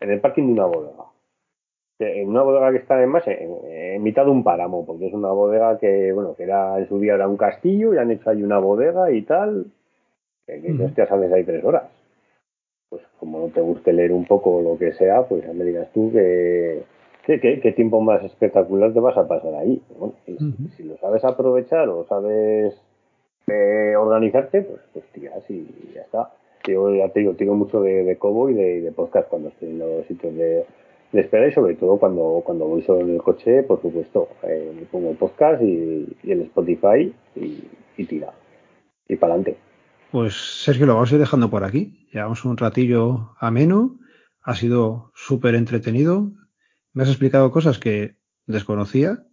en el parking de una bodega en una bodega que está además en, mitad de un páramo, porque es una bodega que, bueno, que era en su día era un castillo y han hecho ahí una bodega y tal, que, que sabes ahí tres horas. Pues como no te guste leer un poco lo que sea, pues ya me digas tú que, qué tiempo más espectacular te vas a pasar ahí. Bueno, si, lo sabes aprovechar o sabes eh, organizarte, pues, pues tiras y ya está. Yo ya te digo, tiro mucho de, de Cobo y de, de podcast cuando estoy en los sitios de de espera y sobre todo cuando, cuando voy solo en el coche, por supuesto, eh, pongo el podcast y, el Spotify y, tira. Y para adelante. Pues Sergio, lo vamos a ir dejando por aquí. Llevamos un ratillo ameno. Ha sido súper entretenido. Me has explicado cosas que desconocía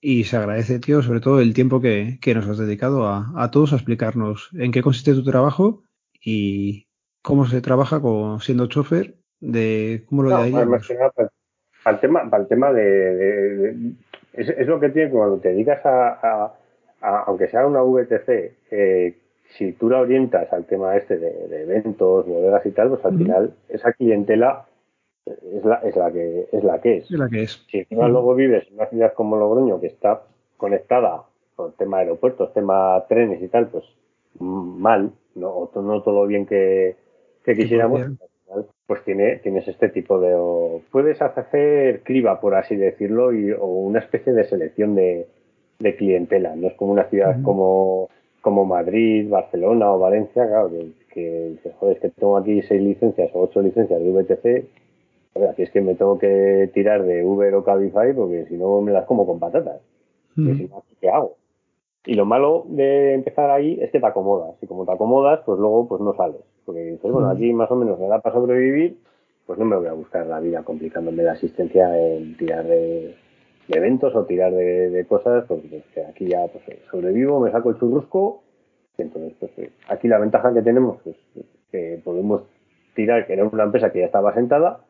y se agradece, tío, sobre todo el tiempo que, nos has dedicado a, a, todos a explicarnos en qué consiste tu trabajo y cómo se trabaja con, siendo chofer de cómo lo no, más para, el tema, para el tema de, es, lo que tiene cuando te dedicas a, aunque sea una VTC, eh, si tú la orientas al tema este de, eventos, bodegas y tal, pues al final esa clientela es la, es la que es la que es. la que es. Si encima luego vives en una ciudad como Logroño que está conectada con tema aeropuertos, tema trenes y tal, pues mal, no, no todo lo bien que, que quisiéramos pues tiene, tienes este tipo de... puedes hacer criba, por así decirlo, y, o una especie de selección de, clientela. No es como una ciudad como, como Madrid, Barcelona o Valencia, claro, que, que, joder, es que tengo aquí seis licencias o ocho licencias de VTC. aquí es que me tengo que tirar de Uber o Cabify porque si no me las como con patatas. ¿Qué hago? Y lo malo de empezar ahí es que te acomodas. Y como te acomodas, pues luego pues no sales. Porque dices, bueno, aquí más o menos me da para sobrevivir, pues no me voy a buscar la vida complicándome la asistencia en tirar de, eventos o tirar de, cosas, porque aquí ya pues, sobrevivo, me saco el churrusco. Y entonces, pues aquí la ventaja que tenemos es que podemos tirar, que era una empresa que ya estaba sentada,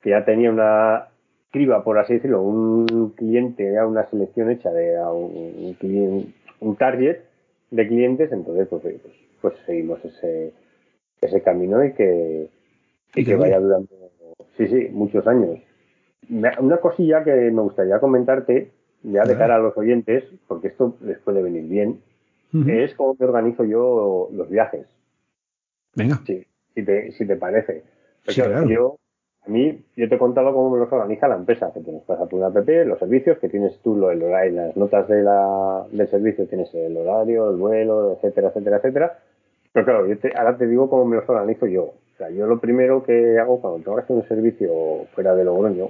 que ya tenía una criba, por así decirlo, un cliente, ya una selección hecha de un, un, un target de clientes, entonces pues, pues, pues seguimos ese, ese camino y que, y que vaya durando, sí, sí, muchos años. Una cosilla que me gustaría comentarte, ya de cara a los oyentes, porque esto les puede venir bien, es cómo me organizo yo los viajes. Venga. Sí, si te, si te parece. Yo a mí, yo te he contado cómo me los organiza la empresa, que tienes para tu app, los servicios, que tienes tú lo, el horario, las notas de la, del servicio, tienes el horario, el vuelo, etcétera, etcétera, etcétera. Pero claro, yo ahora te digo cómo me los organizo yo. O sea, yo lo primero que hago cuando tengo que hacer un servicio fuera de Logroño,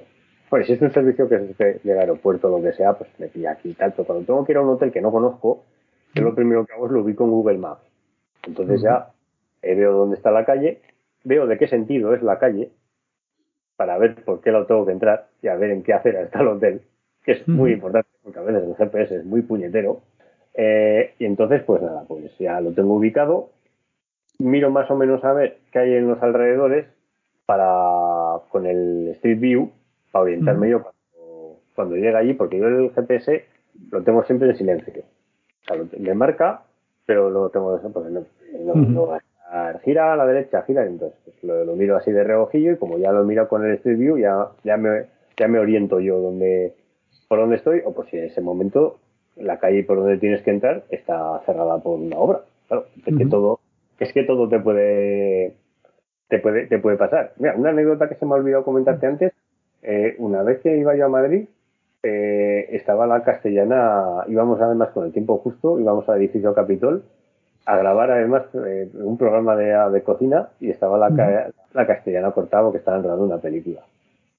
pues si es un servicio que es del aeropuerto, donde sea, pues me pilla aquí y tal, pero cuando tengo que ir a un hotel que no conozco, yo lo primero que hago es lo ubico en Google Maps. Entonces ya eh, veo dónde está la calle, veo de qué sentido es la calle, para ver por qué lo tengo que entrar y a ver en qué acera está el hotel, que es muy importante porque a veces el GPS es muy puñetero. Eh, y entonces, pues nada, pues ya lo tengo ubicado, miro más o menos a ver qué hay en los alrededores para con el Street View para orientarme yo cuando, cuando llegue allí, porque yo el GPS lo tengo siempre en silencio. O sea, me marca, pero lo tengo pues, no, no, gira a la derecha, gira, entonces pues, lo, miro así de reojillo y como ya lo miro con el Street View, ya, ya, me, ya me oriento yo donde, por dónde estoy, o por si en ese momento la calle por donde tienes que entrar está cerrada por una obra. Claro, es que todo, es que todo te puede, te puede, te puede pasar. Mira, una anécdota que se me ha olvidado comentarte antes, eh, una vez que iba yo a Madrid, eh, estaba la castellana, íbamos además con el tiempo justo, íbamos al edificio Capitol, a grabar además eh, un programa de, de, cocina y estaba la, la castellana cortado que estaba grabando una película.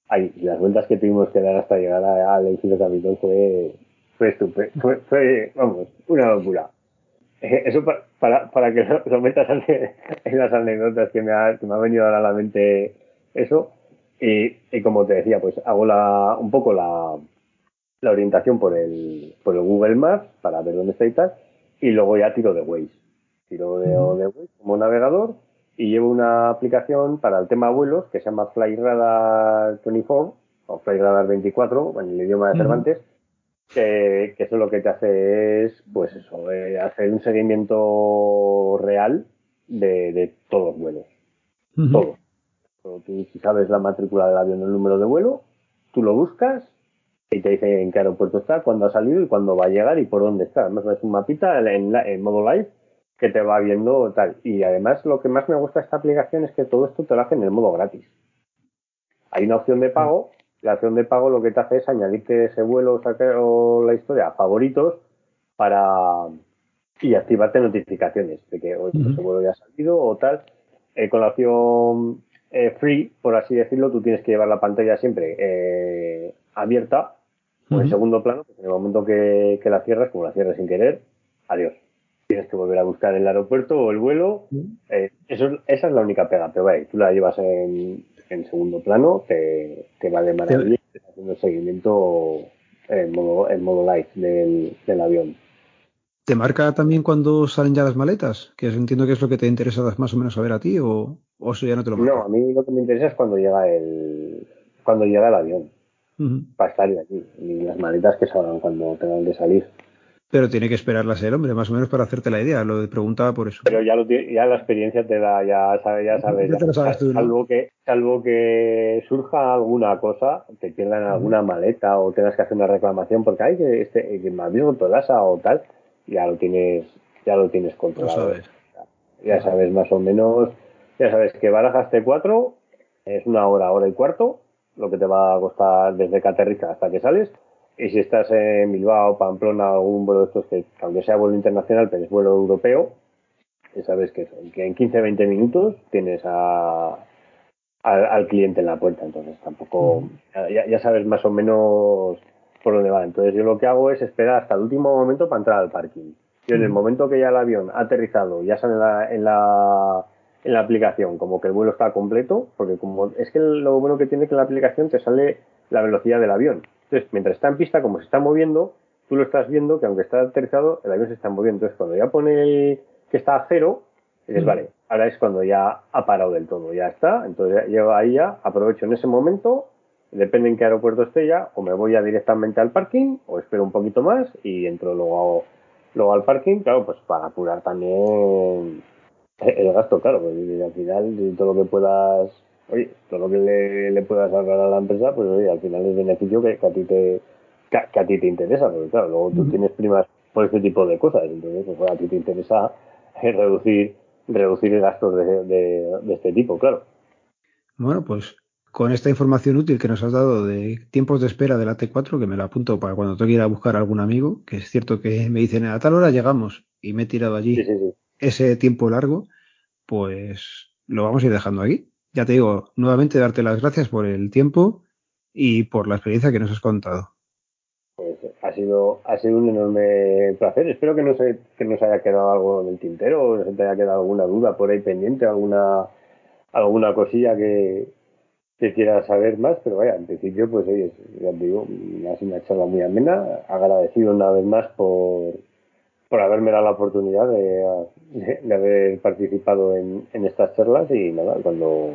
Ay, las vueltas que tuvimos que dar hasta llegar al edificio Capitol fue, fue estupendo, fue, fue, vamos, una locura. Eh, eso para, para, que (laughs) lo, metas en las anécdotas que me, ha, que me ha venido ahora a la mente eso. Y, y, como te decía, pues hago la, un poco la, la orientación por el, por el Google Maps para ver dónde está y tal. Y luego ya tiro de Waze tiro de, de como navegador y llevo una aplicación para el tema vuelos que se llama FlyRadar 24 o FlyRadar 24 en el idioma de Cervantes, que, eso lo que te hace es, pues eso, eh, hacer un seguimiento real de, todos los vuelos. Todos. Tú, si sabes la matrícula del avión, el número de vuelo, tú lo buscas y te dice en qué aeropuerto está, cuándo ha salido y cuándo va a llegar y por dónde está. Además, es un mapita en, en modo live que te va viendo tal. Y además lo que más me gusta de esta aplicación es que todo esto te lo hace en el modo gratis. Hay una opción de pago, la opción de pago lo que te hace es añadirte ese vuelo o la historia a favoritos para y activarte notificaciones de que ese vuelo ya ha salido o tal. Eh, con la opción eh, free, por así decirlo, tú tienes que llevar la pantalla siempre eh, abierta. O en segundo plano, porque en el momento que, que la cierras, como la cierras sin querer, adiós. Tienes que volver a buscar el aeropuerto o el vuelo. Eh, eso, esa es la única pega, pero vaya, tú la llevas en, segundo plano, te, va de maravilla, estás haciendo el seguimiento en modo, en modo light del, del, avión. ¿Te marca también cuando salen ya las maletas? Que entiendo que es lo que te interesa más o menos saber a ti, o, eso ya no te lo marca. No, a mí lo que me interesa es cuando llega el, cuando llega el avión. Para estar aquí. Y las maletas que salgan cuando tengan de salir. Pero tiene que esperarlas el hombre, más o menos para hacerte la idea. Lo preguntaba por eso. Pero ya, lo, ya la experiencia te da, ya sabes, ya sabes. salvo, que, salvo que surja alguna cosa, te pierdan alguna maleta o tengas que hacer una reclamación porque hay que este, que me tu Tolasa o tal, ya lo tienes, ya lo tienes controlado. Ya, sabes más o menos, ya sabes que barajas T4 es una hora, hora y cuarto, lo que te va a costar desde que aterrizas hasta que sales. Y si estás en Bilbao, Pamplona, algún vuelo de estos que, aunque sea vuelo internacional, pero es vuelo europeo, sabes que, que en 15-20 minutos tienes a, al, cliente en la puerta. Entonces tampoco, ya, ya, sabes más o menos por dónde va. Entonces yo lo que hago es esperar hasta el último momento para entrar al parking. Yo en el momento que ya el avión ha aterrizado, ya sale en la, en la, en la aplicación como que el vuelo está completo, porque como es que lo bueno que tiene que la aplicación te sale la velocidad del avión. Entonces, mientras está en pista, como se está moviendo, tú lo estás viendo que aunque está aterrizado, el avión se está moviendo. Entonces, cuando ya pone que está a cero, dices, vale, ahora es cuando ya ha parado del todo, ya está. Entonces, llego ahí ya, aprovecho en ese momento, depende en qué aeropuerto esté ya, o me voy ya directamente al parking, o espero un poquito más y entro luego, luego al parking, claro, pues para apurar también el gasto, claro, porque al final todo lo que puedas, oye, todo lo que le, puedas ahorrar a la empresa, pues oye, al final es beneficio que, a ti te que, a ti te interesa, porque claro, luego tú tienes primas por este tipo de cosas, entonces pues a ti te interesa (laughs) reducir reducir gastos de, de, este tipo, claro. Bueno, pues con esta información útil que nos has dado de tiempos de espera de la T4, que me lo apunto para cuando tenga que ir a buscar a algún amigo, que es cierto que me dicen a tal hora llegamos y me he tirado allí ese tiempo largo, pues lo vamos a ir dejando aquí. Ya te digo, nuevamente darte las gracias por el tiempo y por la experiencia que nos has contado. Pues ha sido, ha sido un enorme placer. Espero que no se, que nos haya quedado algo en el tintero o se te haya quedado alguna duda por ahí pendiente, alguna, alguna cosilla que, que quieras saber más, pero vaya, en principio, pues oye, ya te digo, ha sido una charla muy amena. Agradecido una vez más por, por haberme dado la oportunidad de, de, haber participado en, en, estas charlas y nada, cuando,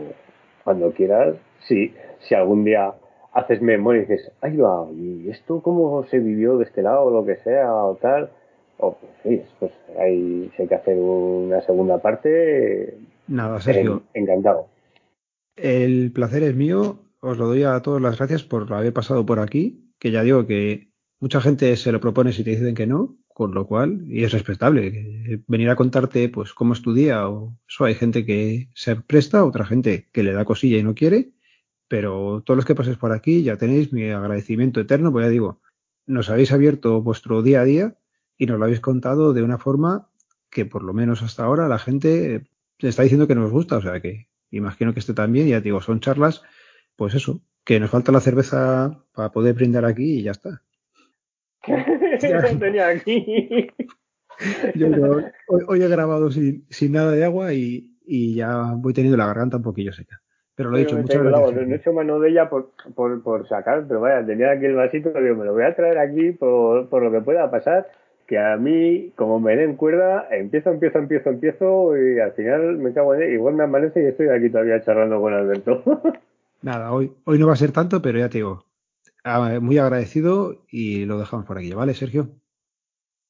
cuando quieras, si, si algún día haces memoria y dices, ay va, ¿y esto cómo se vivió de este lado o lo que sea o tal? O pues sí, pues hay, si hay que hacer una segunda parte, nada, Sergio. encantado. El placer es mío, os lo doy a todos las gracias por haber pasado por aquí, que ya digo que mucha gente se lo propone si te dicen que no, con lo cual, y es respetable, venir a contarte pues cómo estudia o eso, hay gente que se presta, otra gente que le da cosilla y no quiere, pero todos los que paséis por aquí ya tenéis mi agradecimiento eterno, pues ya digo, nos habéis abierto vuestro día a día y nos lo habéis contado de una forma que por lo menos hasta ahora la gente está diciendo que nos gusta, o sea que imagino que este también, ya digo, son charlas, pues eso, que nos falta la cerveza para poder brindar aquí y ya está. (laughs) tenía aquí. hoy, he grabado sin, nada de agua y, ya voy teniendo la garganta un poquillo seca. Pero lo he dicho, muchas gracias. no he hecho mano de ella por, por, sacar, pero vaya, tenía aquí el vasito, digo, me lo voy a traer aquí por, por lo que pueda pasar, que a mí, como me den cuerda, empiezo, empiezo, empiezo, empiezo y al final me cago en él, igual me amanece y estoy aquí todavía charlando con Alberto. (laughs) Nada, hoy, hoy no va a ser tanto, pero ya te digo, muy agradecido y lo dejamos por aquí, ¿vale, Sergio?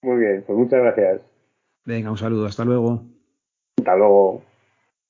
Muy bien, pues muchas gracias. Venga, un saludo, hasta luego. Hasta luego.